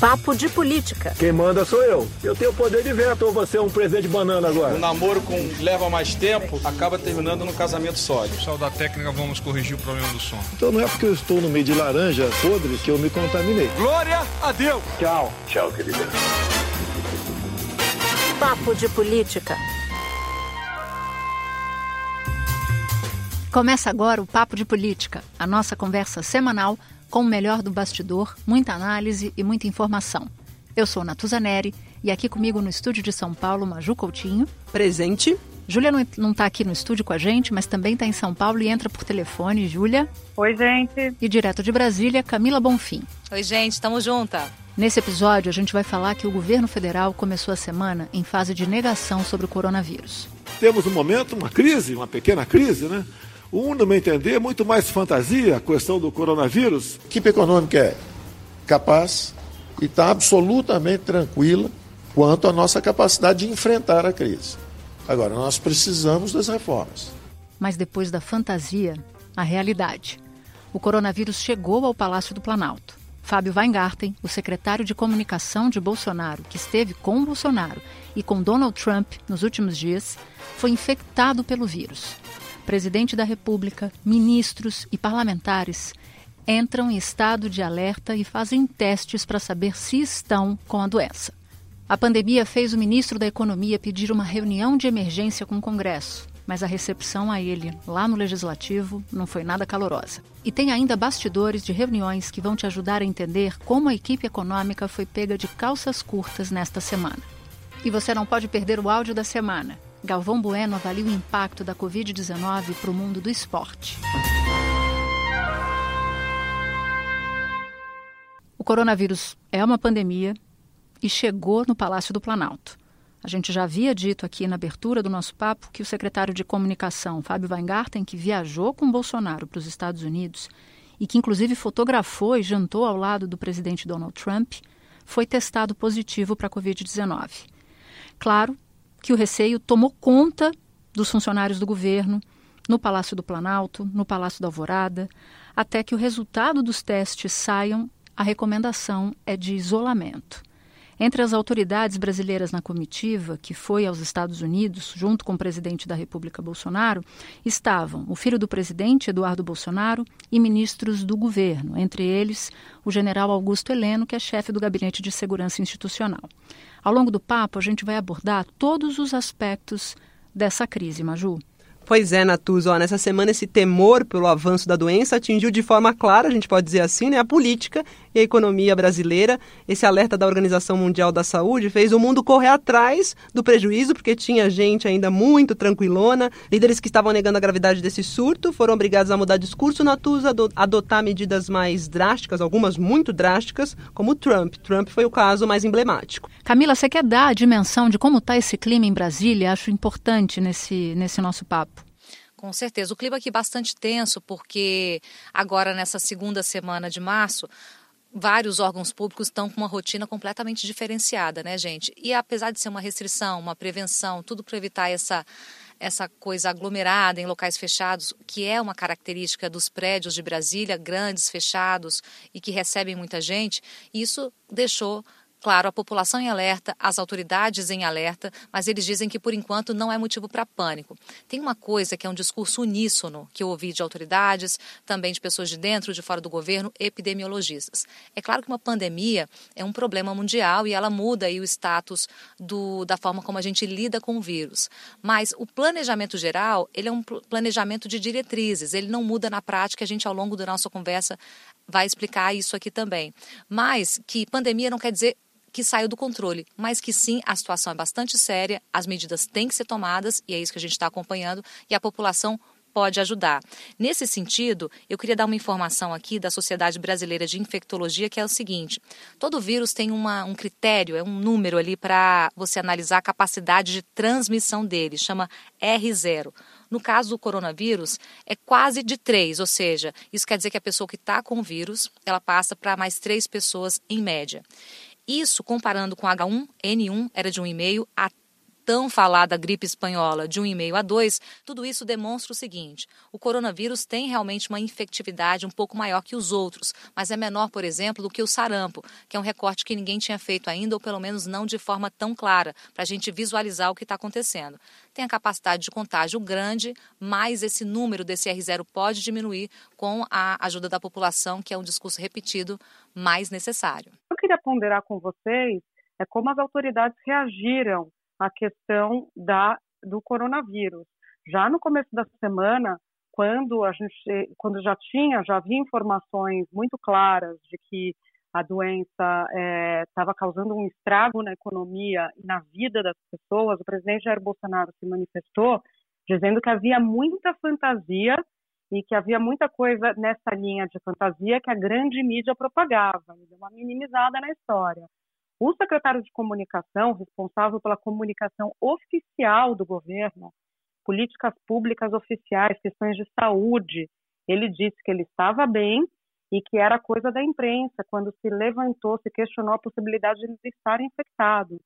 Papo de Política. Quem manda sou eu. Eu tenho poder de veto ou você é um presente de banana agora? O namoro com leva mais tempo acaba terminando no casamento sólido. Pessoal da técnica, vamos corrigir o problema do som. Então não é porque eu estou no meio de laranja podre que eu me contaminei. Glória a Deus! Tchau. Tchau, querida. Papo de Política. Começa agora o Papo de Política, a nossa conversa semanal com o melhor do bastidor, muita análise e muita informação. Eu sou Natuza Neri e aqui comigo no estúdio de São Paulo, Maju Coutinho. Presente. Júlia não está aqui no estúdio com a gente, mas também está em São Paulo e entra por telefone. Júlia. Oi, gente. E direto de Brasília, Camila Bonfim. Oi, gente, estamos juntas. Nesse episódio, a gente vai falar que o governo federal começou a semana em fase de negação sobre o coronavírus. Temos um momento, uma crise, uma pequena crise, né? Um, no meu entender, é muito mais fantasia a questão do coronavírus. A equipe econômica é capaz e está absolutamente tranquila quanto à nossa capacidade de enfrentar a crise. Agora, nós precisamos das reformas. Mas depois da fantasia, a realidade. O coronavírus chegou ao Palácio do Planalto. Fábio Weingarten, o secretário de comunicação de Bolsonaro, que esteve com Bolsonaro e com Donald Trump nos últimos dias, foi infectado pelo vírus presidente da República, ministros e parlamentares entram em estado de alerta e fazem testes para saber se estão com a doença. A pandemia fez o ministro da Economia pedir uma reunião de emergência com o Congresso, mas a recepção a ele, lá no Legislativo, não foi nada calorosa. E tem ainda bastidores de reuniões que vão te ajudar a entender como a equipe econômica foi pega de calças curtas nesta semana. E você não pode perder o áudio da semana. Galvão Bueno avalia o impacto da Covid-19 para o mundo do esporte. O coronavírus é uma pandemia e chegou no Palácio do Planalto. A gente já havia dito aqui na abertura do nosso papo que o secretário de Comunicação, Fábio Weingarten, que viajou com Bolsonaro para os Estados Unidos e que inclusive fotografou e jantou ao lado do presidente Donald Trump, foi testado positivo para a Covid-19. Claro, que o receio tomou conta dos funcionários do governo, no Palácio do Planalto, no Palácio da Alvorada, até que o resultado dos testes saiam, a recomendação é de isolamento. Entre as autoridades brasileiras na comitiva, que foi aos Estados Unidos, junto com o presidente da República Bolsonaro, estavam o filho do presidente, Eduardo Bolsonaro, e ministros do governo, entre eles o general Augusto Heleno, que é chefe do Gabinete de Segurança Institucional. Ao longo do papo, a gente vai abordar todos os aspectos dessa crise, Maju. Pois é, Natuza, nessa semana esse temor pelo avanço da doença atingiu de forma clara, a gente pode dizer assim, né, a política e a economia brasileira. Esse alerta da Organização Mundial da Saúde fez o mundo correr atrás do prejuízo, porque tinha gente ainda muito tranquilona. Líderes que estavam negando a gravidade desse surto foram obrigados a mudar discurso, Natuza, adotar medidas mais drásticas, algumas muito drásticas, como Trump. Trump foi o caso mais emblemático. Camila, você quer dar a dimensão de como está esse clima em Brasília? Acho importante nesse, nesse nosso papo. Com certeza. O clima aqui é bastante tenso, porque agora, nessa segunda semana de março, vários órgãos públicos estão com uma rotina completamente diferenciada, né, gente? E apesar de ser uma restrição, uma prevenção, tudo para evitar essa essa coisa aglomerada em locais fechados, que é uma característica dos prédios de Brasília, grandes, fechados e que recebem muita gente, isso deixou Claro, a população em alerta, as autoridades em alerta, mas eles dizem que por enquanto não é motivo para pânico. Tem uma coisa que é um discurso uníssono que eu ouvi de autoridades, também de pessoas de dentro, de fora do governo, epidemiologistas. É claro que uma pandemia é um problema mundial e ela muda aí o status do, da forma como a gente lida com o vírus. Mas o planejamento geral, ele é um planejamento de diretrizes, ele não muda na prática, a gente ao longo da nossa conversa vai explicar isso aqui também. Mas que pandemia não quer dizer que saiu do controle, mas que sim, a situação é bastante séria, as medidas têm que ser tomadas, e é isso que a gente está acompanhando, e a população pode ajudar. Nesse sentido, eu queria dar uma informação aqui da Sociedade Brasileira de Infectologia, que é o seguinte: todo vírus tem uma, um critério, é um número ali para você analisar a capacidade de transmissão dele, chama R0. No caso do coronavírus, é quase de três, ou seja, isso quer dizer que a pessoa que está com o vírus, ela passa para mais três pessoas em média. Isso, comparando com H1N1, era de 1,5 a tão falada gripe espanhola de 1,5 a 2, tudo isso demonstra o seguinte: o coronavírus tem realmente uma infectividade um pouco maior que os outros, mas é menor, por exemplo, do que o sarampo, que é um recorte que ninguém tinha feito ainda, ou pelo menos não de forma tão clara, para a gente visualizar o que está acontecendo. Tem a capacidade de contágio grande, mas esse número desse R0 pode diminuir com a ajuda da população, que é um discurso repetido mais necessário. Queria ponderar com vocês é como as autoridades reagiram à questão da, do coronavírus. Já no começo da semana, quando a gente, quando já tinha, já havia informações muito claras de que a doença estava é, causando um estrago na economia e na vida das pessoas, o presidente Jair Bolsonaro se manifestou dizendo que havia muita fantasia e que havia muita coisa nessa linha de fantasia que a grande mídia propagava, deu uma minimizada na história. O secretário de comunicação, responsável pela comunicação oficial do governo, políticas públicas oficiais, questões de saúde, ele disse que ele estava bem e que era coisa da imprensa quando se levantou, se questionou a possibilidade de ele estar infectado.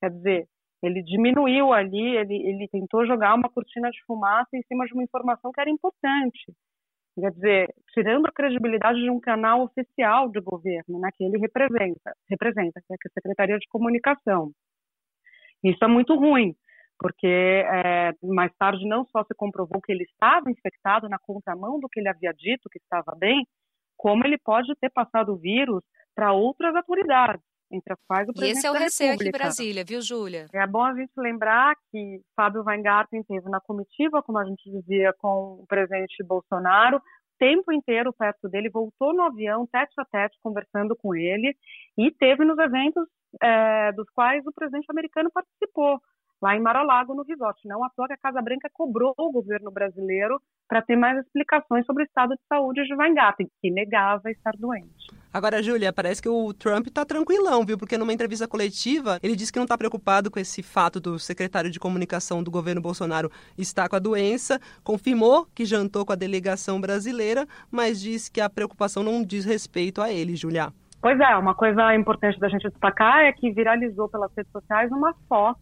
Quer dizer, ele diminuiu ali, ele, ele tentou jogar uma cortina de fumaça em cima de uma informação que era importante. Quer dizer, tirando a credibilidade de um canal oficial de governo, né, que ele representa, representa, que é a Secretaria de Comunicação. Isso é muito ruim, porque é, mais tarde não só se comprovou que ele estava infectado na contramão do que ele havia dito que estava bem, como ele pode ter passado o vírus para outras autoridades entre as quais o presidente E esse é o receio aqui em Brasília, viu, Júlia? É bom a gente lembrar que Fábio Weingarten teve na comitiva, como a gente dizia, com o presidente Bolsonaro, o tempo inteiro perto dele, voltou no avião, tete a tete, conversando com ele, e teve nos eventos é, dos quais o presidente americano participou lá em Mar-a-Lago, no resort. Não à toa que a Casa Branca cobrou o governo brasileiro para ter mais explicações sobre o estado de saúde de Weingarten, que negava estar doente. Agora, Júlia, parece que o Trump está tranquilão, viu? Porque numa entrevista coletiva, ele disse que não está preocupado com esse fato do secretário de comunicação do governo Bolsonaro estar com a doença, confirmou que jantou com a delegação brasileira, mas disse que a preocupação não diz respeito a ele, Júlia. Pois é, uma coisa importante da gente destacar é que viralizou pelas redes sociais uma foto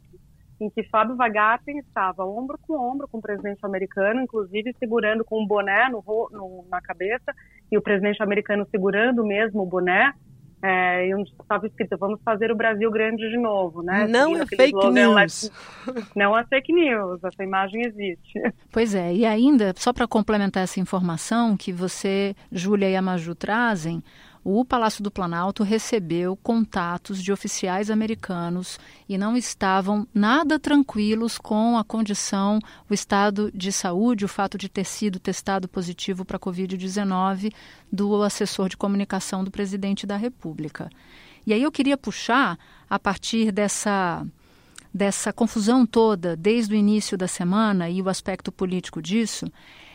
em que Fábio Weingarten estava ombro com ombro com o presidente americano, inclusive segurando com um boné no, no, na cabeça, e o presidente americano segurando mesmo o boné, é, e onde estava escrito, vamos fazer o Brasil grande de novo, né? Não é fake news. Não é fake news, essa imagem existe. Pois é, e ainda, só para complementar essa informação que você, Júlia e a Maju trazem, o Palácio do Planalto recebeu contatos de oficiais americanos e não estavam nada tranquilos com a condição, o estado de saúde, o fato de ter sido testado positivo para a Covid-19 do assessor de comunicação do presidente da República. E aí eu queria puxar, a partir dessa dessa confusão toda desde o início da semana e o aspecto político disso,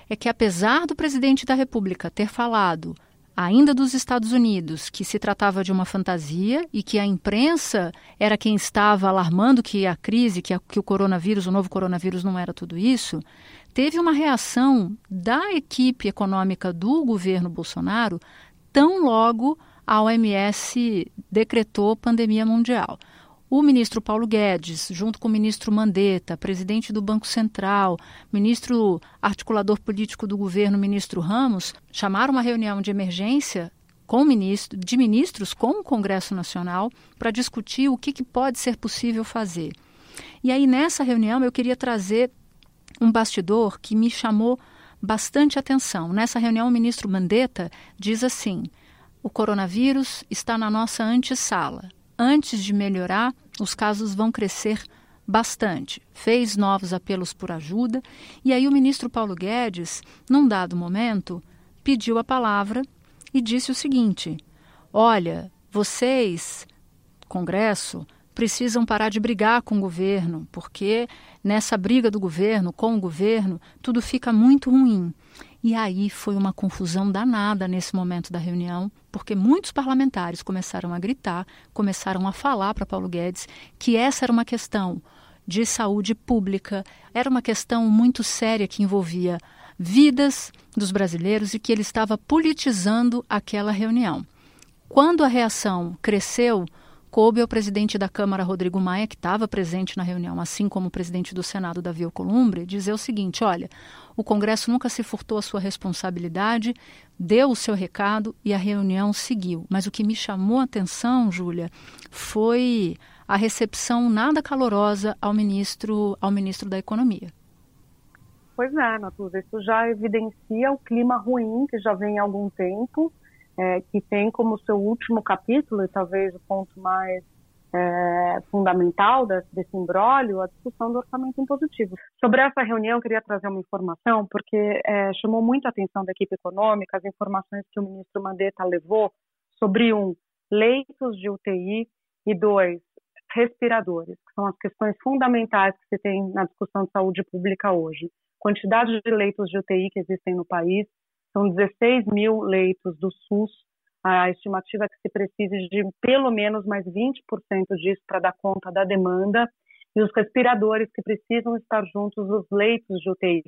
é que apesar do presidente da República ter falado ainda dos Estados Unidos, que se tratava de uma fantasia e que a imprensa era quem estava alarmando que a crise, que, a, que o coronavírus, o novo coronavírus não era tudo isso, teve uma reação da equipe econômica do governo Bolsonaro tão logo a OMS decretou pandemia mundial. O ministro Paulo Guedes, junto com o ministro Mandetta, presidente do Banco Central, ministro articulador político do governo, ministro Ramos, chamaram uma reunião de emergência com ministro, de ministros com o Congresso Nacional para discutir o que, que pode ser possível fazer. E aí, nessa reunião, eu queria trazer um bastidor que me chamou bastante atenção. Nessa reunião, o ministro Mandetta diz assim: o coronavírus está na nossa antessala antes de melhorar, os casos vão crescer bastante. Fez novos apelos por ajuda e aí o ministro Paulo Guedes, num dado momento, pediu a palavra e disse o seguinte: Olha, vocês, Congresso, precisam parar de brigar com o governo, porque nessa briga do governo com o governo, tudo fica muito ruim. E aí foi uma confusão danada nesse momento da reunião, porque muitos parlamentares começaram a gritar, começaram a falar para Paulo Guedes que essa era uma questão de saúde pública, era uma questão muito séria que envolvia vidas dos brasileiros e que ele estava politizando aquela reunião. Quando a reação cresceu, coube ao presidente da Câmara, Rodrigo Maia, que estava presente na reunião, assim como o presidente do Senado, Davi Alcolumbre, dizer o seguinte: olha, o Congresso nunca se furtou a sua responsabilidade, deu o seu recado e a reunião seguiu. Mas o que me chamou a atenção, Júlia, foi a recepção nada calorosa ao ministro, ao ministro da Economia. Pois é, Natuza, isso já evidencia o clima ruim que já vem há algum tempo é, que tem como seu último capítulo, e talvez o ponto mais é, fundamental desse, desse imbróglio, a discussão do orçamento impositivo. Sobre essa reunião, eu queria trazer uma informação, porque é, chamou muito a atenção da equipe econômica as informações que o ministro Mandetta levou sobre, um, leitos de UTI e, dois, respiradores, que são as questões fundamentais que se tem na discussão de saúde pública hoje. Quantidade de leitos de UTI que existem no país, são 16 mil leitos do SUS. A estimativa é que se precise de pelo menos mais 20% disso para dar conta da demanda. E os respiradores que precisam estar juntos dos leitos de UTI.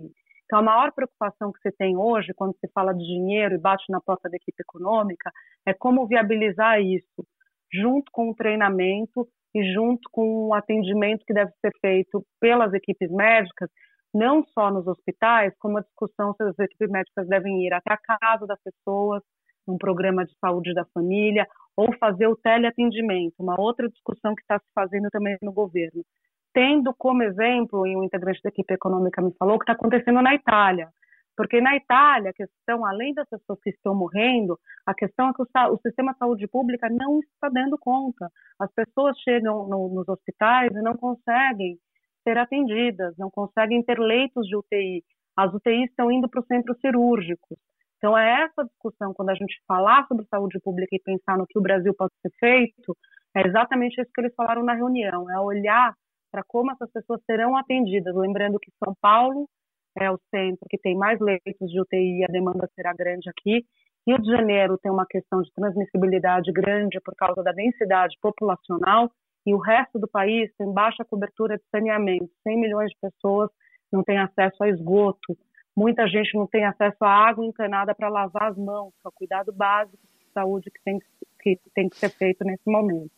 Então, a maior preocupação que se tem hoje, quando se fala de dinheiro e bate na porta da equipe econômica, é como viabilizar isso, junto com o treinamento e junto com o atendimento que deve ser feito pelas equipes médicas, não só nos hospitais, como a discussão se as equipes médicas devem ir até a casa das pessoas, um programa de saúde da família, ou fazer o teleatendimento, uma outra discussão que está se fazendo também no governo. Tendo como exemplo, e um integrante da equipe econômica me falou, o que está acontecendo na Itália. Porque na Itália, a questão, além das pessoas que estão morrendo, a questão é que o, o sistema de saúde pública não está dando conta. As pessoas chegam no, nos hospitais e não conseguem ser atendidas, não conseguem ter leitos de UTI. As UTIs estão indo para os centros cirúrgicos. Então, é essa discussão, quando a gente falar sobre saúde pública e pensar no que o Brasil pode ser feito, é exatamente isso que eles falaram na reunião: é olhar para como essas pessoas serão atendidas. Lembrando que São Paulo é o centro que tem mais leitos de UTI a demanda será grande aqui. Rio de Janeiro tem uma questão de transmissibilidade grande por causa da densidade populacional e o resto do país tem baixa cobertura de saneamento. 100 milhões de pessoas não têm acesso a esgoto, muita gente não tem acesso à água encanada para lavar as mãos, para cuidado básico de saúde que tem que, tem que ser feito nesse momento.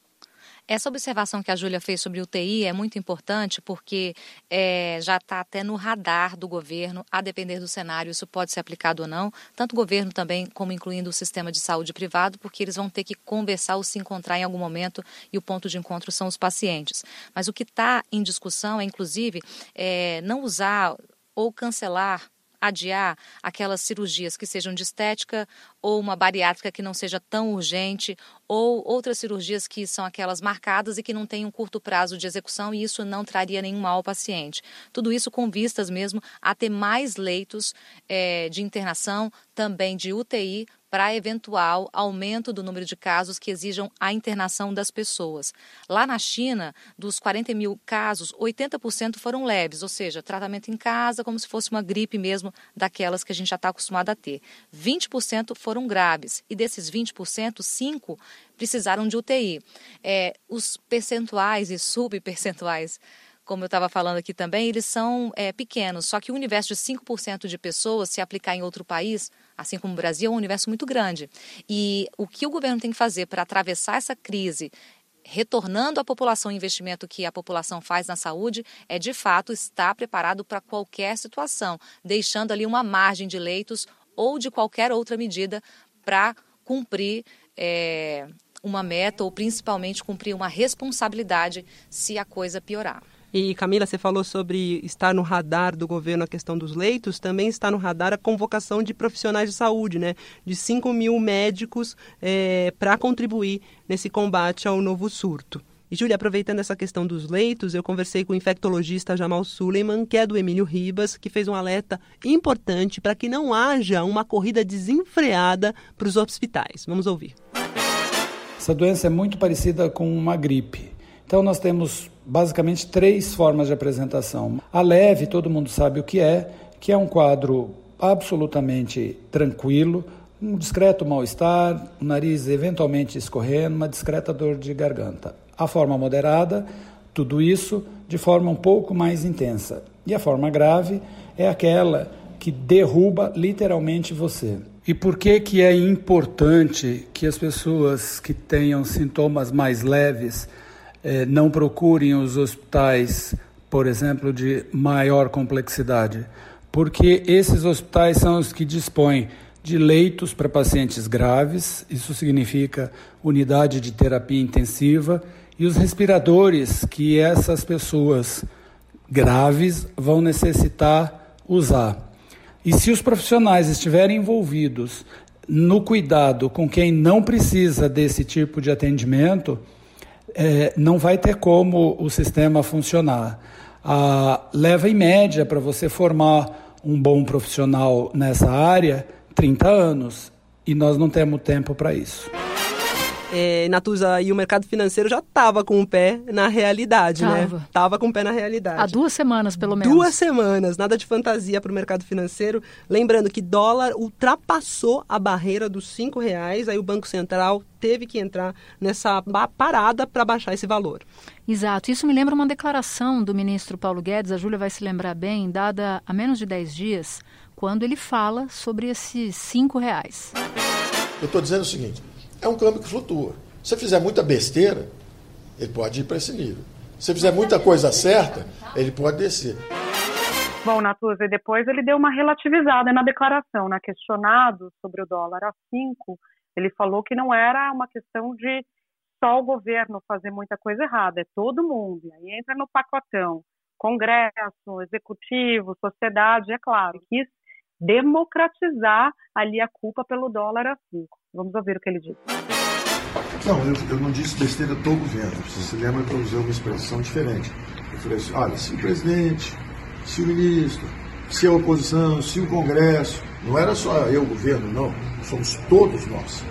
Essa observação que a Júlia fez sobre UTI é muito importante porque é, já está até no radar do governo, a depender do cenário, isso pode ser aplicado ou não, tanto o governo também como incluindo o sistema de saúde privado, porque eles vão ter que conversar ou se encontrar em algum momento e o ponto de encontro são os pacientes. Mas o que está em discussão é, inclusive, é, não usar ou cancelar adiar aquelas cirurgias que sejam de estética ou uma bariátrica que não seja tão urgente ou outras cirurgias que são aquelas marcadas e que não têm um curto prazo de execução e isso não traria nenhum mal ao paciente. Tudo isso com vistas mesmo a ter mais leitos é, de internação, também de UTI, para eventual aumento do número de casos que exijam a internação das pessoas. Lá na China, dos 40 mil casos, 80% foram leves, ou seja, tratamento em casa, como se fosse uma gripe mesmo, daquelas que a gente já está acostumado a ter. 20% foram graves, e desses 20%, 5% precisaram de UTI. É, os percentuais e subpercentuais como eu estava falando aqui também, eles são é, pequenos. Só que o universo de 5% de pessoas, se aplicar em outro país, assim como o Brasil, é um universo muito grande. E o que o governo tem que fazer para atravessar essa crise retornando à população o investimento que a população faz na saúde, é de fato estar preparado para qualquer situação, deixando ali uma margem de leitos ou de qualquer outra medida para cumprir é, uma meta ou principalmente cumprir uma responsabilidade se a coisa piorar. E Camila, você falou sobre estar no radar do governo a questão dos leitos, também está no radar a convocação de profissionais de saúde, né? De 5 mil médicos é, para contribuir nesse combate ao novo surto. E, Júlia, aproveitando essa questão dos leitos, eu conversei com o infectologista Jamal Suleiman, que é do Emílio Ribas, que fez um alerta importante para que não haja uma corrida desenfreada para os hospitais. Vamos ouvir. Essa doença é muito parecida com uma gripe. Então, nós temos basicamente três formas de apresentação. A leve, todo mundo sabe o que é, que é um quadro absolutamente tranquilo, um discreto mal-estar, o nariz eventualmente escorrendo, uma discreta dor de garganta. A forma moderada, tudo isso de forma um pouco mais intensa. E a forma grave é aquela que derruba literalmente você. E por que, que é importante que as pessoas que tenham sintomas mais leves eh, não procurem os hospitais, por exemplo, de maior complexidade? Porque esses hospitais são os que dispõem de leitos para pacientes graves, isso significa unidade de terapia intensiva, e os respiradores que essas pessoas graves vão necessitar usar. E se os profissionais estiverem envolvidos no cuidado com quem não precisa desse tipo de atendimento, é, não vai ter como o sistema funcionar. Leva em média para você formar um bom profissional nessa área 30 anos e nós não temos tempo para isso é, Natuza e o mercado financeiro já estava com o pé na realidade, tava. né? Tava com o pé na realidade. Há duas semanas, pelo menos. Duas semanas, nada de fantasia para o mercado financeiro. Lembrando que dólar ultrapassou a barreira dos cinco reais, aí o Banco Central teve que entrar nessa parada para baixar esse valor. Exato. Isso me lembra uma declaração do ministro Paulo Guedes, a Júlia vai se lembrar bem, dada há menos de dez dias, quando ele fala sobre esses cinco reais. Eu estou dizendo o seguinte, é um câmbio que flutua. Se você fizer muita besteira, ele pode ir para esse nível. Se você fizer muita coisa certa, ele pode descer. Bom, Natuza, depois ele deu uma relativizada na declaração, né? questionado sobre o dólar a 5, ele falou que não era uma questão de só o governo fazer muita coisa errada, é todo mundo. E aí entra no pacotão, Congresso, Executivo, sociedade, é claro. Quis democratizar ali a culpa pelo dólar a 5. Vamos ouvir o que ele disse. Não, eu, eu não disse besteira do governo. Você se lembra que eu usei uma expressão diferente. Eu falei assim, olha, se o presidente, se o ministro, se a oposição, se o Congresso, não era só eu, o governo, não. Somos todos nós.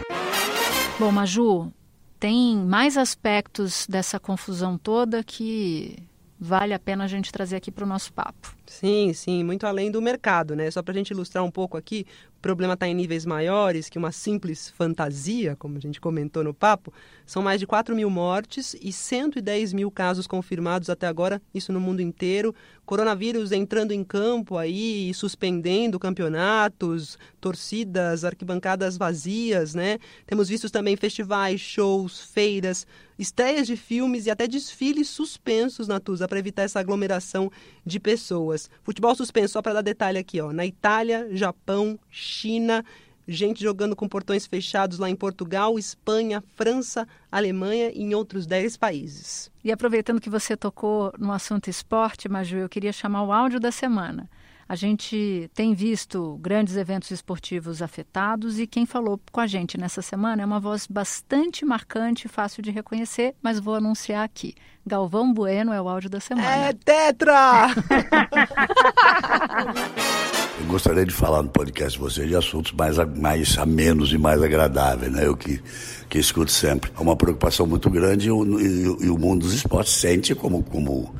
Bom, Maju, tem mais aspectos dessa confusão toda que vale a pena a gente trazer aqui para o nosso papo. Sim, sim, muito além do mercado, né? Só para a gente ilustrar um pouco aqui, o problema está em níveis maiores que uma simples fantasia, como a gente comentou no papo. São mais de 4 mil mortes e 110 mil casos confirmados até agora, isso no mundo inteiro. Coronavírus entrando em campo aí, suspendendo campeonatos, torcidas, arquibancadas vazias, né? Temos visto também festivais, shows, feiras, estreias de filmes e até desfiles suspensos na Tusa para evitar essa aglomeração de pessoas. Futebol suspenso, só para dar detalhe aqui, ó, na Itália, Japão, China, gente jogando com portões fechados lá em Portugal, Espanha, França, Alemanha e em outros 10 países. E aproveitando que você tocou no assunto esporte, Maju, eu queria chamar o áudio da semana. A gente tem visto grandes eventos esportivos afetados e quem falou com a gente nessa semana é uma voz bastante marcante e fácil de reconhecer, mas vou anunciar aqui. Galvão Bueno é o áudio da semana. É Tetra! Eu gostaria de falar no podcast de vocês de assuntos mais, mais amenos e mais agradáveis, né? Eu que, que escuto sempre. É uma preocupação muito grande e, e, e o mundo dos esportes sente como, como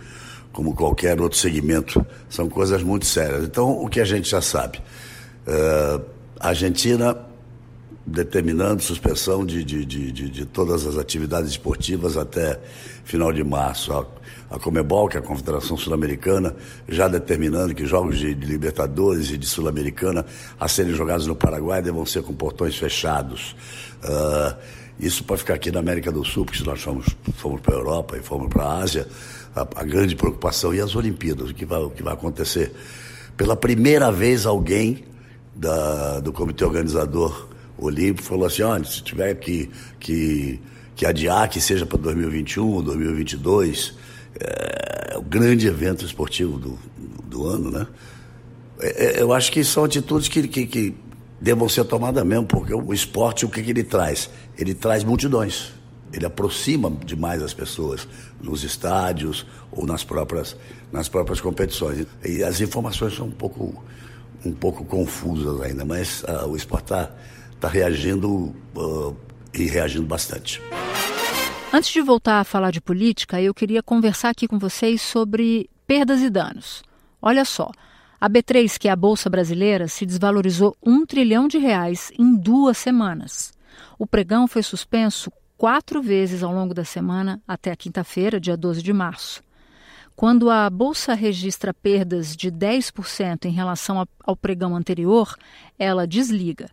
como qualquer outro segmento, são coisas muito sérias. Então, o que a gente já sabe? Uh, a Argentina determinando suspensão de, de, de, de, todas as atividades esportivas até final de março. A, a Comebol, que é a Confederação Sul-Americana, já determinando que jogos de, Libertadores e de Sul-Americana a serem jogados no Paraguai devam ser com portões fechados. Uh, isso pode ficar aqui na América do Sul, porque se nós fomos, fomos para a Europa e fomos para a Ásia, a, a, grande preocupação. E as Olimpíadas, o que vai, o que vai acontecer? Pela primeira vez, alguém da, do comitê organizador olímpico falou assim: olha, se tiver que, que, que adiar, que seja para 2021, 2022, é, é o grande evento esportivo do, do ano, né? É, é, eu acho que são atitudes que, que, que devam ser tomadas mesmo, porque o esporte, o que, que ele traz? Ele traz multidões ele aproxima demais as pessoas nos estádios ou nas próprias, nas próprias competições. E as informações são um pouco, um pouco confusas ainda, mas uh, o esporte está tá reagindo uh, e reagindo bastante. Antes de voltar a falar de política, eu queria conversar aqui com vocês sobre perdas e danos. Olha só, a B3, que é a Bolsa Brasileira, se desvalorizou um trilhão de reais em duas semanas. O pregão foi suspenso quatro vezes ao longo da semana até a quinta-feira, dia 12 de março. Quando a bolsa registra perdas de 10% em relação ao pregão anterior, ela desliga.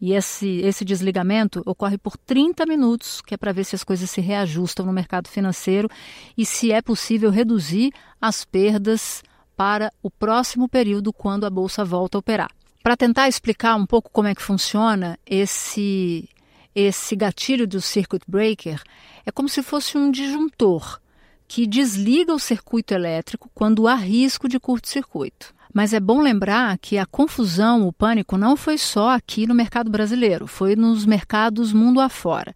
E esse, esse desligamento ocorre por 30 minutos, que é para ver se as coisas se reajustam no mercado financeiro e se é possível reduzir as perdas para o próximo período, quando a Bolsa volta a operar. Para tentar explicar um pouco como é que funciona esse, esse gatilho do circuit breaker, é como se fosse um disjuntor que desliga o circuito elétrico quando há risco de curto-circuito. Mas é bom lembrar que a confusão, o pânico, não foi só aqui no mercado brasileiro, foi nos mercados mundo afora.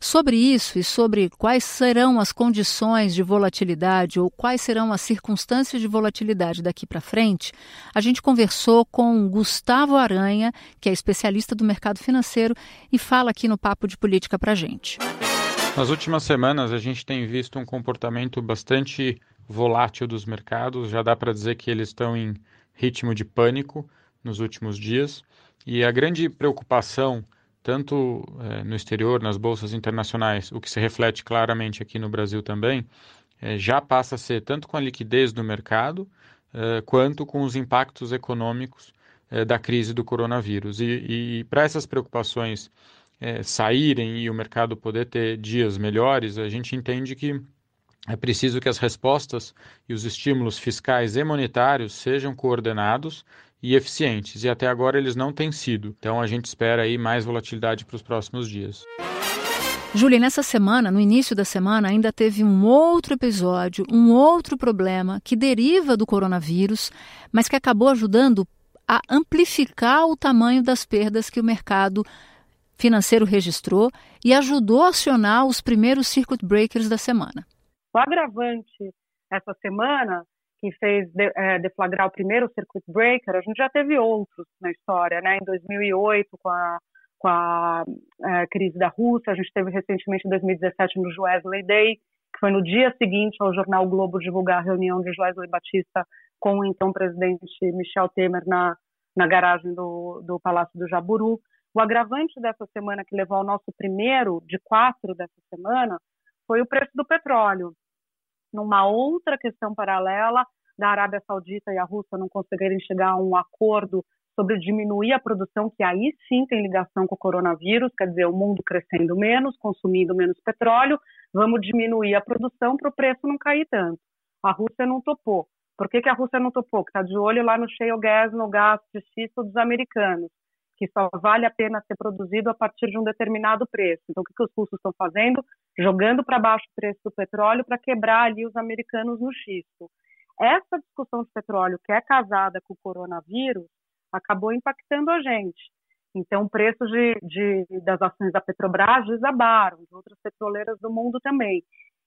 Sobre isso e sobre quais serão as condições de volatilidade ou quais serão as circunstâncias de volatilidade daqui para frente, a gente conversou com Gustavo Aranha, que é especialista do mercado financeiro e fala aqui no Papo de Política para a gente. Nas últimas semanas, a gente tem visto um comportamento bastante volátil dos mercados. Já dá para dizer que eles estão em ritmo de pânico nos últimos dias. E a grande preocupação, tanto eh, no exterior, nas bolsas internacionais, o que se reflete claramente aqui no Brasil também, eh, já passa a ser tanto com a liquidez do mercado, eh, quanto com os impactos econômicos da crise do coronavírus. E, e para essas preocupações saírem e o mercado poder ter dias melhores, a gente entende que é preciso que as respostas e os estímulos fiscais e monetários sejam coordenados e eficientes, e até agora eles não têm sido. Então a gente espera aí mais volatilidade para os próximos dias. Júlia, nessa semana, no início da semana, ainda teve um outro episódio, um outro problema que deriva do coronavírus, mas que acabou ajudando a amplificar o tamanho das perdas que o mercado financeiro registrou e ajudou a acionar os primeiros circuit breakers da semana. O agravante essa semana, que fez de, é, deflagrar o primeiro circuit breaker, a gente já teve outros na história, né? Em 2008, com a, com a é, crise da Rússia, a gente teve recentemente em 2017 no Wesley Day, que foi no dia seguinte ao jornal Globo divulgar a reunião de Wesley Batista com o então presidente Michel Temer na, na garagem do, do Palácio do Jaburu. O agravante dessa semana, que levou ao nosso primeiro de quatro dessa semana, foi o preço do petróleo numa outra questão paralela da Arábia Saudita e a Rússia não conseguirem chegar a um acordo sobre diminuir a produção, que aí sim tem ligação com o coronavírus, quer dizer, o mundo crescendo menos, consumindo menos petróleo, vamos diminuir a produção para o preço não cair tanto. A Rússia não topou. Por que, que a Rússia não topou? Porque está de olho lá no shale gas, no gás de xisto dos americanos que só vale a pena ser produzido a partir de um determinado preço. Então, o que, que os russos estão fazendo? Jogando para baixo o preço do petróleo para quebrar ali os americanos no xisto. Essa discussão de petróleo, que é casada com o coronavírus, acabou impactando a gente. Então, o preço de, de, das ações da Petrobras desabaram, de outras petroleiras do mundo também.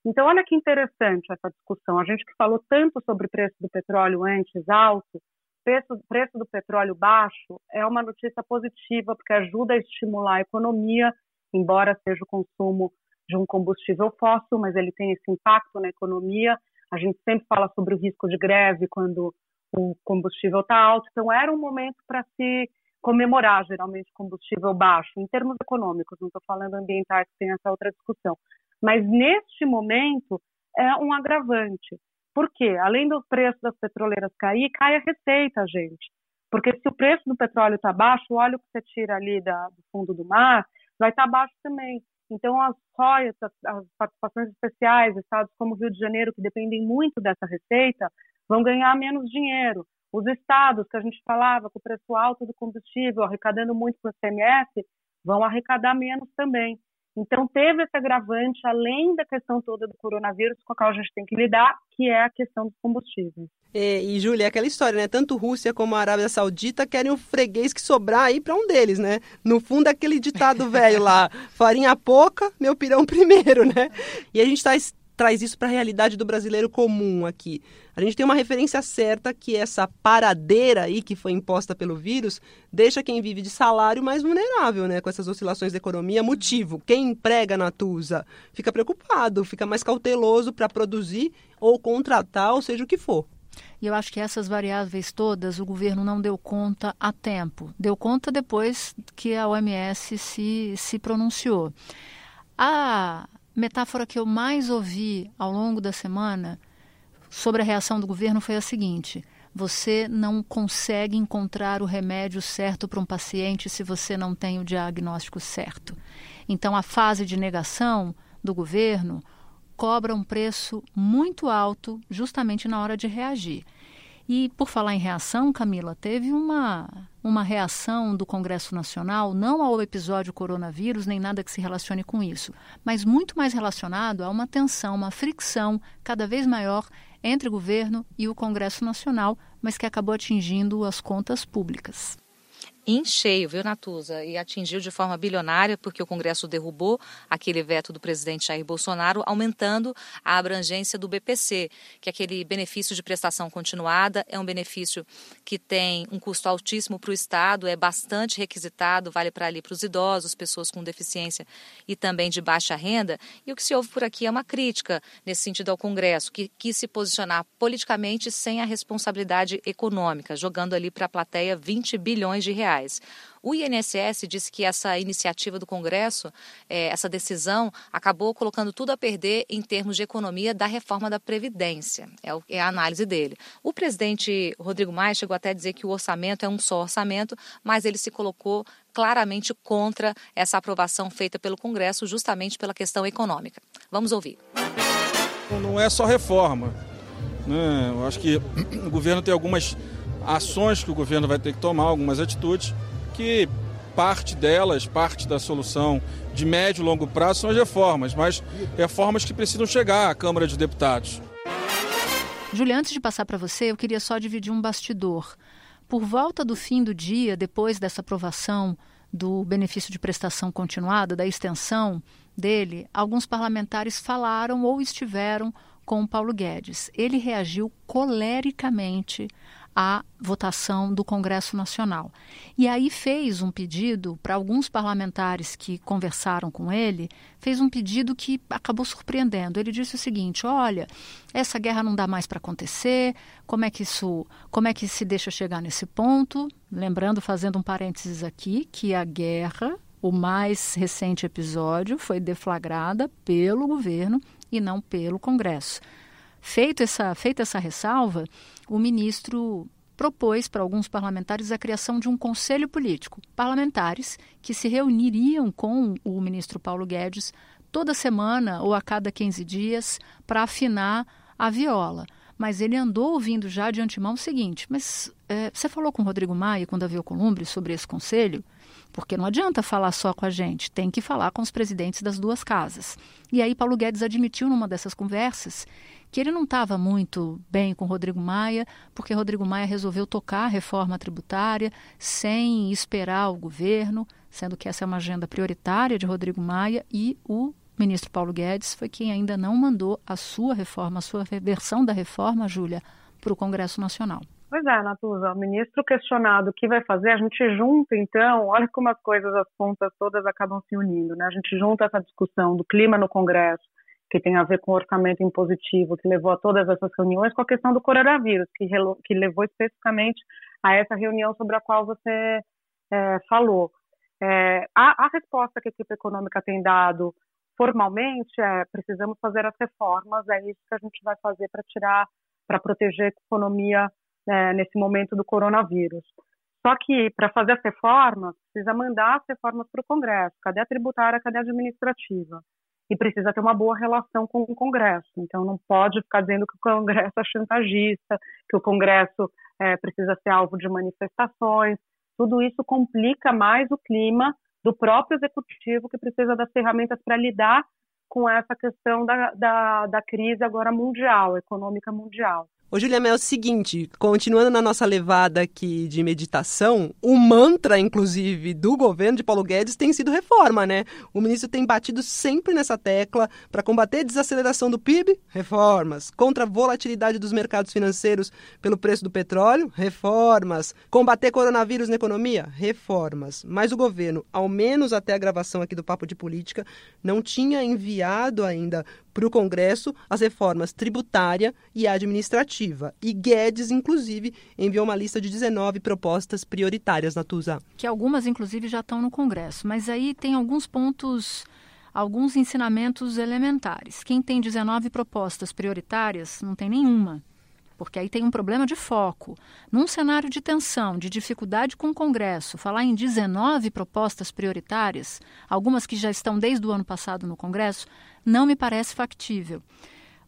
Então, olha que interessante essa discussão. A gente que falou tanto sobre o preço do petróleo antes alto, preço, preço do petróleo baixo é uma notícia positiva, porque ajuda a estimular a economia, embora seja o consumo de um combustível fóssil, mas ele tem esse impacto na economia. A gente sempre fala sobre o risco de greve quando o combustível está alto, então era um momento para se comemorar, geralmente, combustível baixo, em termos econômicos, não estou falando ambientais, que tem essa outra discussão. Mas neste momento é um agravante. Por quê? Além do preço das petroleiras cair, cai a receita, gente. Porque se o preço do petróleo está baixo, o óleo que você tira ali da, do fundo do mar vai estar tá baixo também. Então, as royalties, as, as participações especiais, estados como Rio de Janeiro, que dependem muito dessa receita, vão ganhar menos dinheiro. Os estados que a gente falava com o preço alto do combustível, arrecadando muito com o CMS, vão arrecadar menos também. Então, teve esse agravante, além da questão toda do coronavírus, com a qual a gente tem que lidar, que é a questão dos combustíveis. É, e, Júlia, é aquela história, né? Tanto Rússia como a Arábia Saudita querem o freguês que sobrar aí para um deles, né? No fundo, aquele ditado velho lá, farinha pouca, meu pirão primeiro, né? E a gente está traz isso para a realidade do brasileiro comum aqui. A gente tem uma referência certa que essa paradeira aí que foi imposta pelo vírus deixa quem vive de salário mais vulnerável, né? Com essas oscilações da economia. Motivo: quem emprega na Tusa fica preocupado, fica mais cauteloso para produzir ou contratar, ou seja o que for. E eu acho que essas variáveis todas o governo não deu conta a tempo. Deu conta depois que a OMS se, se pronunciou. A metáfora que eu mais ouvi ao longo da semana sobre a reação do governo foi a seguinte: você não consegue encontrar o remédio certo para um paciente se você não tem o diagnóstico certo. Então, a fase de negação do governo cobra um preço muito alto justamente na hora de reagir. E por falar em reação, Camila, teve uma, uma reação do Congresso Nacional, não ao episódio coronavírus, nem nada que se relacione com isso, mas muito mais relacionado a uma tensão, uma fricção cada vez maior entre o governo e o Congresso Nacional, mas que acabou atingindo as contas públicas em cheio, viu, Natuza? E atingiu de forma bilionária, porque o Congresso derrubou aquele veto do presidente Jair Bolsonaro, aumentando a abrangência do BPC, que é aquele benefício de prestação continuada, é um benefício que tem um custo altíssimo para o Estado, é bastante requisitado, vale para ali para os idosos, pessoas com deficiência e também de baixa renda. E o que se ouve por aqui é uma crítica nesse sentido ao Congresso, que quis se posicionar politicamente sem a responsabilidade econômica, jogando ali para a plateia 20 bilhões de reais O INSS disse que essa iniciativa do Congresso, é, essa decisão, acabou colocando tudo a perder em termos de economia da reforma da Previdência. É, é a análise dele. O presidente Rodrigo Maia chegou até a dizer que o orçamento é um só orçamento, mas ele se colocou claramente contra essa aprovação feita pelo Congresso, justamente pela questão econômica. Vamos ouvir. Não é só reforma. Né? Eu acho que o governo tem algumas ações que o governo vai ter que tomar, algumas atitudes, que parte delas, parte da solução de médio e longo prazo são as reformas, mas reformas que precisam chegar à Câmara de Deputados. Julia, antes de passar para você, eu queria só dividir um bastidor. Por volta do fim do dia, depois dessa aprovação do benefício de prestação continuada, da extensão dele, alguns parlamentares falaram ou estiveram com Paulo Guedes. Ele reagiu colericamente a votação do Congresso Nacional. E aí fez um pedido para alguns parlamentares que conversaram com ele, fez um pedido que acabou surpreendendo. Ele disse o seguinte: "Olha, essa guerra não dá mais para acontecer. Como é que isso, como é que se deixa chegar nesse ponto?" Lembrando, fazendo um parênteses aqui, que a guerra, o mais recente episódio, foi deflagrada pelo governo e não pelo Congresso. Feito essa, feita essa ressalva, o ministro propôs para alguns parlamentares a criação de um conselho político, parlamentares que se reuniriam com o ministro Paulo Guedes toda semana ou a cada 15 dias para afinar a viola. Mas ele andou ouvindo já de antemão o seguinte: mas é, você falou com o Rodrigo Maia, com o Davi Alcolumbre, sobre esse conselho? Porque não adianta falar só com a gente, tem que falar com os presidentes das duas casas. E aí Paulo Guedes admitiu numa dessas conversas que ele não estava muito bem com Rodrigo Maia, porque Rodrigo Maia resolveu tocar a reforma tributária sem esperar o governo, sendo que essa é uma agenda prioritária de Rodrigo Maia, e o ministro Paulo Guedes foi quem ainda não mandou a sua reforma, a sua versão da reforma, Júlia, para o Congresso Nacional. Pois é, Natuza, o ministro questionado o que vai fazer, a gente junta então, olha como as coisas, as pontas todas acabam se unindo, né? A gente junta essa discussão do clima no Congresso, que tem a ver com o orçamento impositivo, que levou a todas essas reuniões, com a questão do coronavírus, que, que levou especificamente a essa reunião sobre a qual você é, falou. É, a, a, resposta que a equipe econômica tem dado formalmente é precisamos fazer as reformas, é isso que a gente vai fazer para tirar, para proteger a economia é, nesse momento do coronavírus. Só que para fazer as reformas, precisa mandar as reformas para o Congresso. Cadê a tributária, cadê a administrativa? e precisa ter uma boa relação com o Congresso. Então, não pode ficar dizendo que o Congresso é chantagista, que o Congresso é, precisa ser alvo de manifestações. Tudo isso complica mais o clima do próprio executivo, que precisa das ferramentas para lidar com essa questão da, da, da crise agora mundial, econômica mundial. Ô, Julia Mel, é o seguinte, continuando na nossa levada aqui de meditação, o mantra, inclusive, do governo de Paulo Guedes tem sido reforma, né? O ministro tem batido sempre nessa tecla para combater a desaceleração do PIB, reformas. Contra a volatilidade dos mercados financeiros pelo preço do petróleo, reformas. Combater coronavírus na economia, reformas. Mas o governo, ao menos até a gravação aqui do Papo de Política, não tinha enviado ainda para o Congresso as reformas tributária e administrativa. E Guedes, inclusive, enviou uma lista de 19 propostas prioritárias na TUSA. Que algumas, inclusive, já estão no Congresso. Mas aí tem alguns pontos alguns ensinamentos elementares. Quem tem 19 propostas prioritárias não tem nenhuma porque aí tem um problema de foco. Num cenário de tensão, de dificuldade com o Congresso, falar em 19 propostas prioritárias, algumas que já estão desde o ano passado no Congresso, não me parece factível.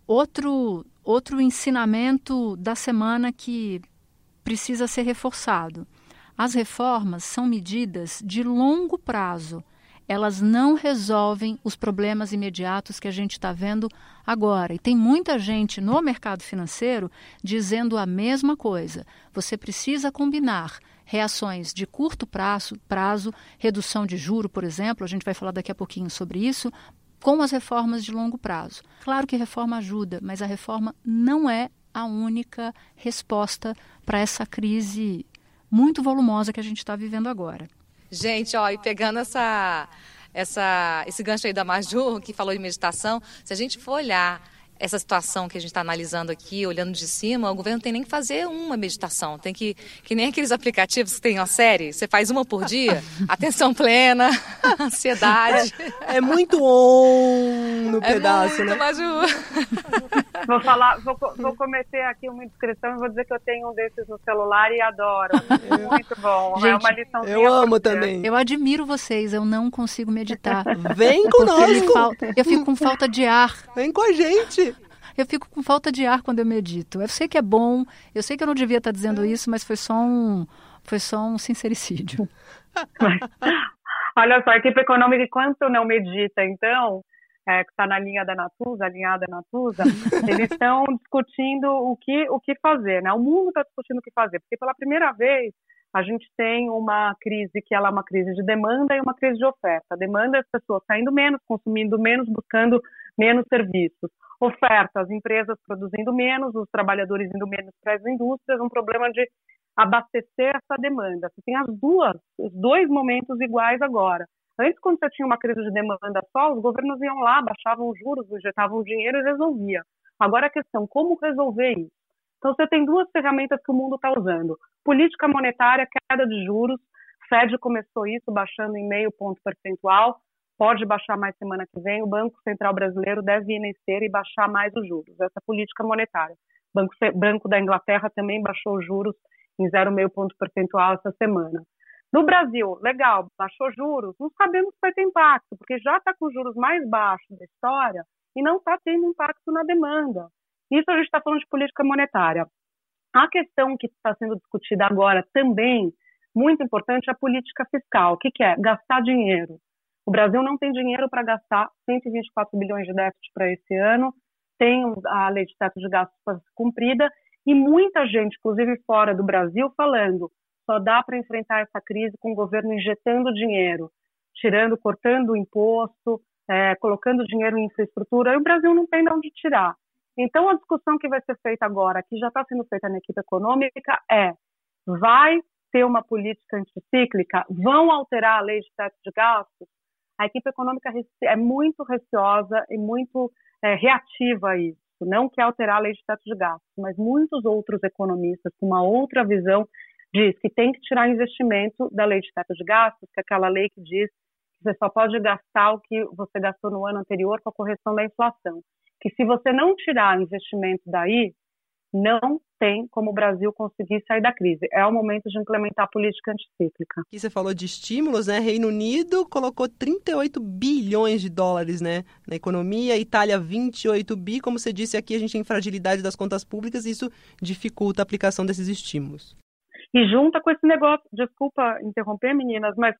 Outro, outro ensinamento da semana que precisa ser reforçado. As reformas são medidas de longo prazo elas não resolvem os problemas imediatos que a gente está vendo agora. E tem muita gente no mercado financeiro dizendo a mesma coisa. Você precisa combinar reações de curto prazo, prazo, redução de juro, por exemplo, a gente vai falar daqui a pouquinho sobre isso, com as reformas de longo prazo. Claro que reforma ajuda, mas a reforma não é a única resposta para essa crise muito volumosa que a gente está vivendo agora. Gente, ó, e pegando essa, essa, esse gancho aí da Maju, que falou de meditação, se a gente for olhar essa situação que a gente está analisando aqui, olhando de cima, o governo tem nem que fazer uma meditação. Tem que, que nem aqueles aplicativos que tem uma série, você faz uma por dia, atenção plena, ansiedade. É, é muito on no é pedaço, muito, né? Maju. Vou falar, vou, vou cometer aqui uma inscrição e vou dizer que eu tenho um desses no celular e adoro. Muito bom. Gente, é uma lição. Eu amo também. Eu admiro vocês, eu não consigo meditar. Vem conosco. Falta, eu fico com falta de ar. Vem com a gente. Eu fico com falta de ar quando eu medito. Eu sei que é bom, eu sei que eu não devia estar dizendo isso, mas foi só um, foi só um sincericídio. Olha só, a equipe econômica, enquanto não medita, então, é, que está na linha da Natuza, alinhada da Natuza, eles estão discutindo o que, o que fazer, né? O mundo está discutindo o que fazer, porque pela primeira vez a gente tem uma crise que ela é uma crise de demanda e uma crise de oferta. A demanda é as pessoas saindo menos, consumindo menos, buscando menos serviços. Oferta, as empresas produzindo menos, os trabalhadores indo menos para as indústrias, um problema de abastecer essa demanda. Você tem as duas, os dois momentos iguais agora. Antes, quando você tinha uma crise de demanda só, os governos iam lá, baixavam os juros, injetavam dinheiro e resolvia. Agora a questão, como resolver isso? Então, você tem duas ferramentas que o mundo está usando. Política monetária, queda de juros. Fed começou isso baixando em meio ponto percentual. Pode baixar mais semana que vem. O Banco Central Brasileiro deve esteira e baixar mais os juros. Essa é política monetária. O Banco, Banco da Inglaterra também baixou os juros em 0,5 ponto percentual essa semana. No Brasil, legal, baixou juros, não sabemos se vai ter impacto, porque já está com os juros mais baixos da história e não está tendo impacto na demanda. Isso a gente está falando de política monetária. A questão que está sendo discutida agora também, muito importante, é a política fiscal. O que, que é? Gastar dinheiro. O Brasil não tem dinheiro para gastar 124 bilhões de déficit para esse ano, tem a lei de teto de gastos para ser cumprida, e muita gente, inclusive fora do Brasil, falando só dá para enfrentar essa crise com o governo injetando dinheiro, tirando, cortando o imposto, é, colocando dinheiro em infraestrutura, e o Brasil não tem de onde tirar. Então, a discussão que vai ser feita agora, que já está sendo feita na equipe econômica, é: vai ter uma política anticíclica? Vão alterar a lei de teto de gastos? A equipe econômica é muito receosa e muito é, reativa a isso. Não quer alterar a lei de teto de gastos, mas muitos outros economistas com uma outra visão diz que tem que tirar investimento da lei de teto de gastos, que é aquela lei que diz que você só pode gastar o que você gastou no ano anterior com a correção da inflação. Que se você não tirar investimento daí, não tem como o Brasil conseguir sair da crise. É o momento de implementar a política anticíclica. Aqui você falou de estímulos, né? Reino Unido colocou 38 bilhões de dólares né, na economia, Itália 28 bi. Como você disse aqui, a gente tem fragilidade das contas públicas e isso dificulta a aplicação desses estímulos. E junta com esse negócio, desculpa interromper, meninas, mas,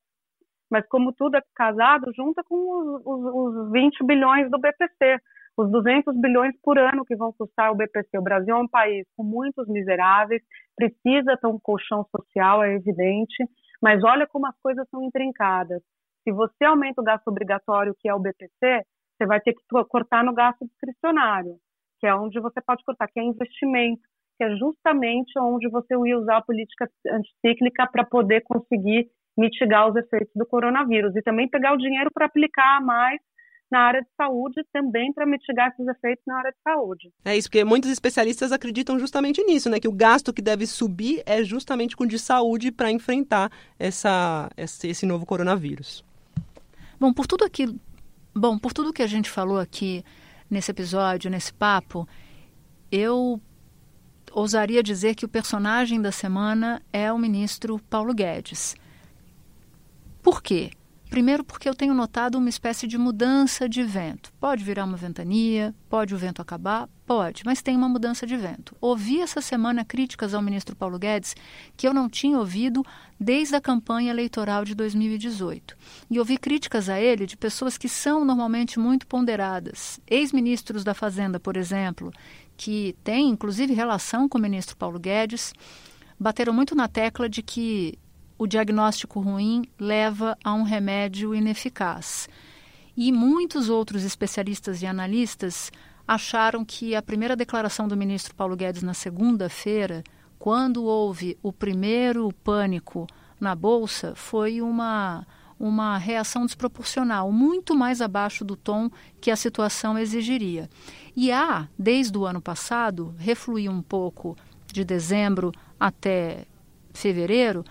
mas como tudo é casado, junta com os, os, os 20 bilhões do BPC, os 200 bilhões por ano que vão custar o BPC. O Brasil é um país com muitos miseráveis, precisa ter um colchão social, é evidente, mas olha como as coisas são intrincadas. Se você aumenta o gasto obrigatório, que é o BPC, você vai ter que cortar no gasto discricionário, que é onde você pode cortar, que é investimento que é justamente onde você ia usar a política anticíclica para poder conseguir mitigar os efeitos do coronavírus e também pegar o dinheiro para aplicar mais na área de saúde também para mitigar esses efeitos na área de saúde. É isso, porque muitos especialistas acreditam justamente nisso, né? Que o gasto que deve subir é justamente com o de saúde para enfrentar essa, esse novo coronavírus. Bom, por tudo aquilo, bom, por tudo que a gente falou aqui nesse episódio, nesse papo, eu ousaria dizer que o personagem da semana é o ministro Paulo Guedes. Por quê? Primeiro, porque eu tenho notado uma espécie de mudança de vento. Pode virar uma ventania, pode o vento acabar, pode, mas tem uma mudança de vento. Ouvi essa semana críticas ao ministro Paulo Guedes que eu não tinha ouvido desde a campanha eleitoral de 2018. E ouvi críticas a ele de pessoas que são normalmente muito ponderadas. Ex-ministros da Fazenda, por exemplo, que têm inclusive relação com o ministro Paulo Guedes, bateram muito na tecla de que o diagnóstico ruim leva a um remédio ineficaz. E muitos outros especialistas e analistas acharam que a primeira declaração do ministro Paulo Guedes na segunda-feira, quando houve o primeiro pânico na bolsa, foi uma uma reação desproporcional, muito mais abaixo do tom que a situação exigiria. E há, desde o ano passado, refluiu um pouco de dezembro até fevereiro,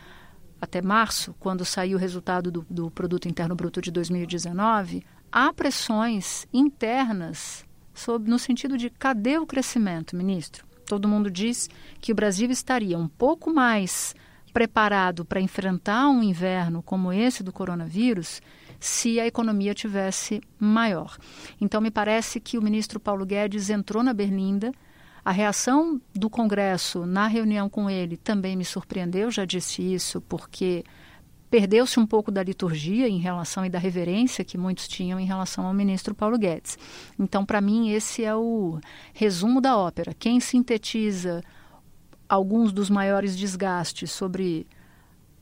até março, quando saiu o resultado do, do Produto Interno Bruto de 2019, há pressões internas sobre, no sentido de cadê o crescimento, ministro? Todo mundo diz que o Brasil estaria um pouco mais preparado para enfrentar um inverno como esse do coronavírus se a economia tivesse maior. Então, me parece que o ministro Paulo Guedes entrou na berlinda a reação do Congresso na reunião com ele também me surpreendeu, já disse isso, porque perdeu-se um pouco da liturgia em relação e da reverência que muitos tinham em relação ao ministro Paulo Guedes. Então, para mim, esse é o resumo da ópera. Quem sintetiza alguns dos maiores desgastes sobre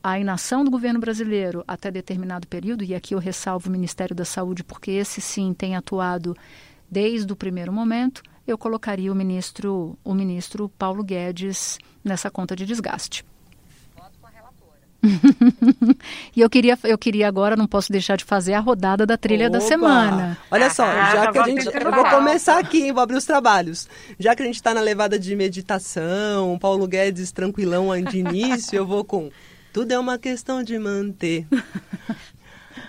a inação do governo brasileiro até determinado período, e aqui eu ressalvo o Ministério da Saúde, porque esse sim tem atuado desde o primeiro momento, eu colocaria o ministro, o ministro Paulo Guedes nessa conta de desgaste. e eu queria, eu queria agora, não posso deixar de fazer a rodada da trilha Opa! da semana. Olha só, ah, já que a gente. Eu vou começar aqui, vou abrir os trabalhos. Já que a gente está na levada de meditação, Paulo Guedes tranquilão de início, eu vou com. Tudo é uma questão de manter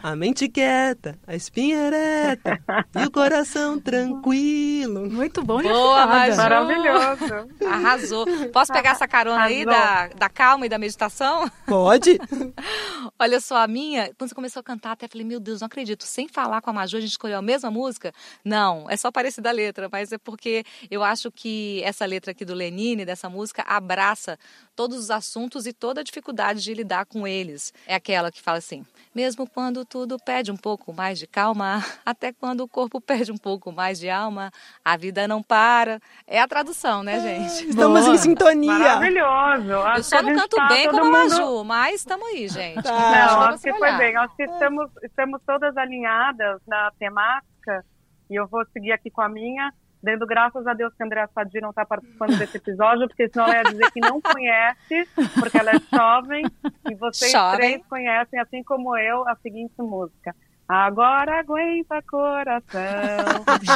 a mente quieta, a espinha ereta e o coração tranquilo. Muito bom, Boa, Maju. Maravilhoso. Arrasou. Posso pegar essa carona Arrasou. aí da, da calma e da meditação? Pode. Olha só, a minha, quando você começou a cantar, até falei, meu Deus, não acredito. Sem falar com a Maju, a gente escolheu a mesma música? Não, é só parecida a letra, mas é porque eu acho que essa letra aqui do Lenine, dessa música, abraça todos os assuntos e toda a dificuldade de lidar com eles. É aquela que fala assim: mesmo quando tudo pede um pouco mais de calma, até quando o corpo pede um pouco mais de alma, a vida não para. É a tradução, né, gente? Estamos Boa. em sintonia. Maravilhoso. Acho Eu só não canto tá bem como a Maju, mas estamos aí, gente. Tá. Não, acho que foi bem. Acho que estamos, estamos todas alinhadas na temática e eu vou seguir aqui com a minha dando graças a Deus que a Andréa Sadi não está participando desse episódio, porque senão ela ia dizer que não conhece, porque ela é jovem, e vocês jovem. três conhecem, assim como eu, a seguinte música. Agora aguenta coração.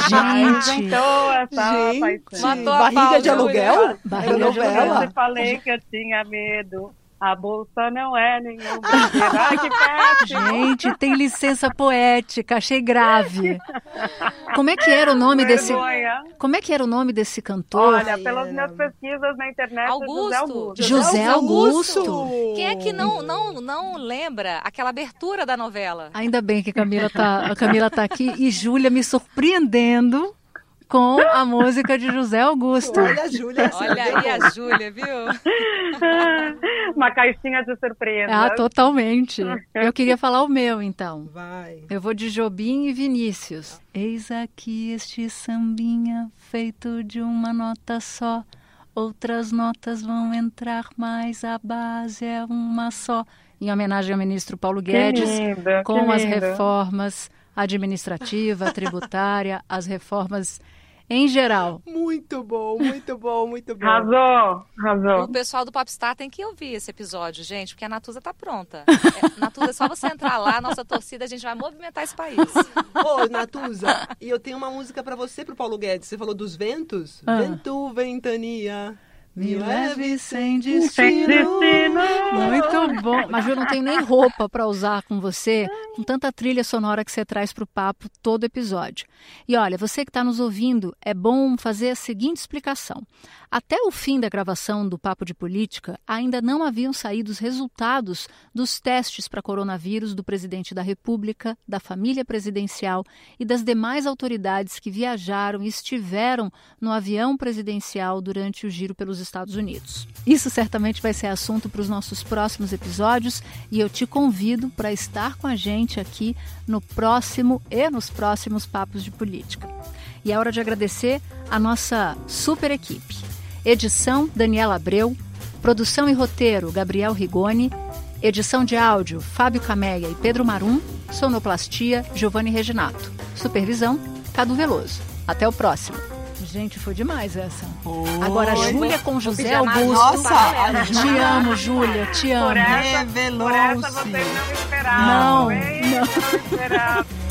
Gente, essa gente, paixão. barriga de aluguel? Barriga de aluguel. Eu falei que eu tinha medo. A bolsa não é nenhum brinquedo. Ai, que péssimo. Gente, tem licença poética, achei grave. Como é que era o nome desse Como é que era o nome desse cantor? Olha, pelas minhas pesquisas na internet, Augusto. José Augusto. José Augusto. Quem é que não, não, não lembra aquela abertura da novela? Ainda bem que a Camila tá, a Camila tá aqui e Júlia me surpreendendo com a música de José Augusto. Olha a Júlia. Olha aí a Júlia, viu? Uma caixinha de surpresa. Ah, totalmente. Eu queria falar o meu, então. Vai. Eu vou de Jobim e Vinícius. Eis aqui este sambinha feito de uma nota só. Outras notas vão entrar, mas a base é uma só. Em homenagem ao ministro Paulo Guedes, linda, com as reformas administrativa, tributária, as reformas em geral. Muito bom, muito bom, muito bom. Razou, razou. O pessoal do Popstar tem que ouvir esse episódio, gente, porque a Natuza tá pronta. É, Natuza, é só você entrar lá, nossa torcida, a gente vai movimentar esse país. Ô, Natuza, e eu tenho uma música para você, pro Paulo Guedes. Você falou dos ventos? Ah. Vento, ventania. Me leve sem destino. Sem destino. Muito bom. Mas eu não tenho nem roupa para usar com você, com tanta trilha sonora que você traz para o papo todo episódio. E olha, você que está nos ouvindo, é bom fazer a seguinte explicação. Até o fim da gravação do Papo de Política, ainda não haviam saído os resultados dos testes para coronavírus do presidente da República, da família presidencial e das demais autoridades que viajaram e estiveram no avião presidencial durante o giro pelos Estados Unidos. Isso certamente vai ser assunto para os nossos próximos episódios e eu te convido para estar com a gente aqui no próximo e nos próximos Papos de Política. E é hora de agradecer a nossa super equipe. Edição Daniela Abreu, produção e roteiro Gabriel Rigoni, edição de áudio Fábio Cameia e Pedro Marum, sonoplastia Giovanni Reginato, supervisão Cadu Veloso. Até o próximo. Gente, foi demais essa. Oi. Agora, Júlia com José Augusto. Nossa, te amo, Júlia, te amo. Por essa, por essa vocês não esperavam. Não, não. não esperavam.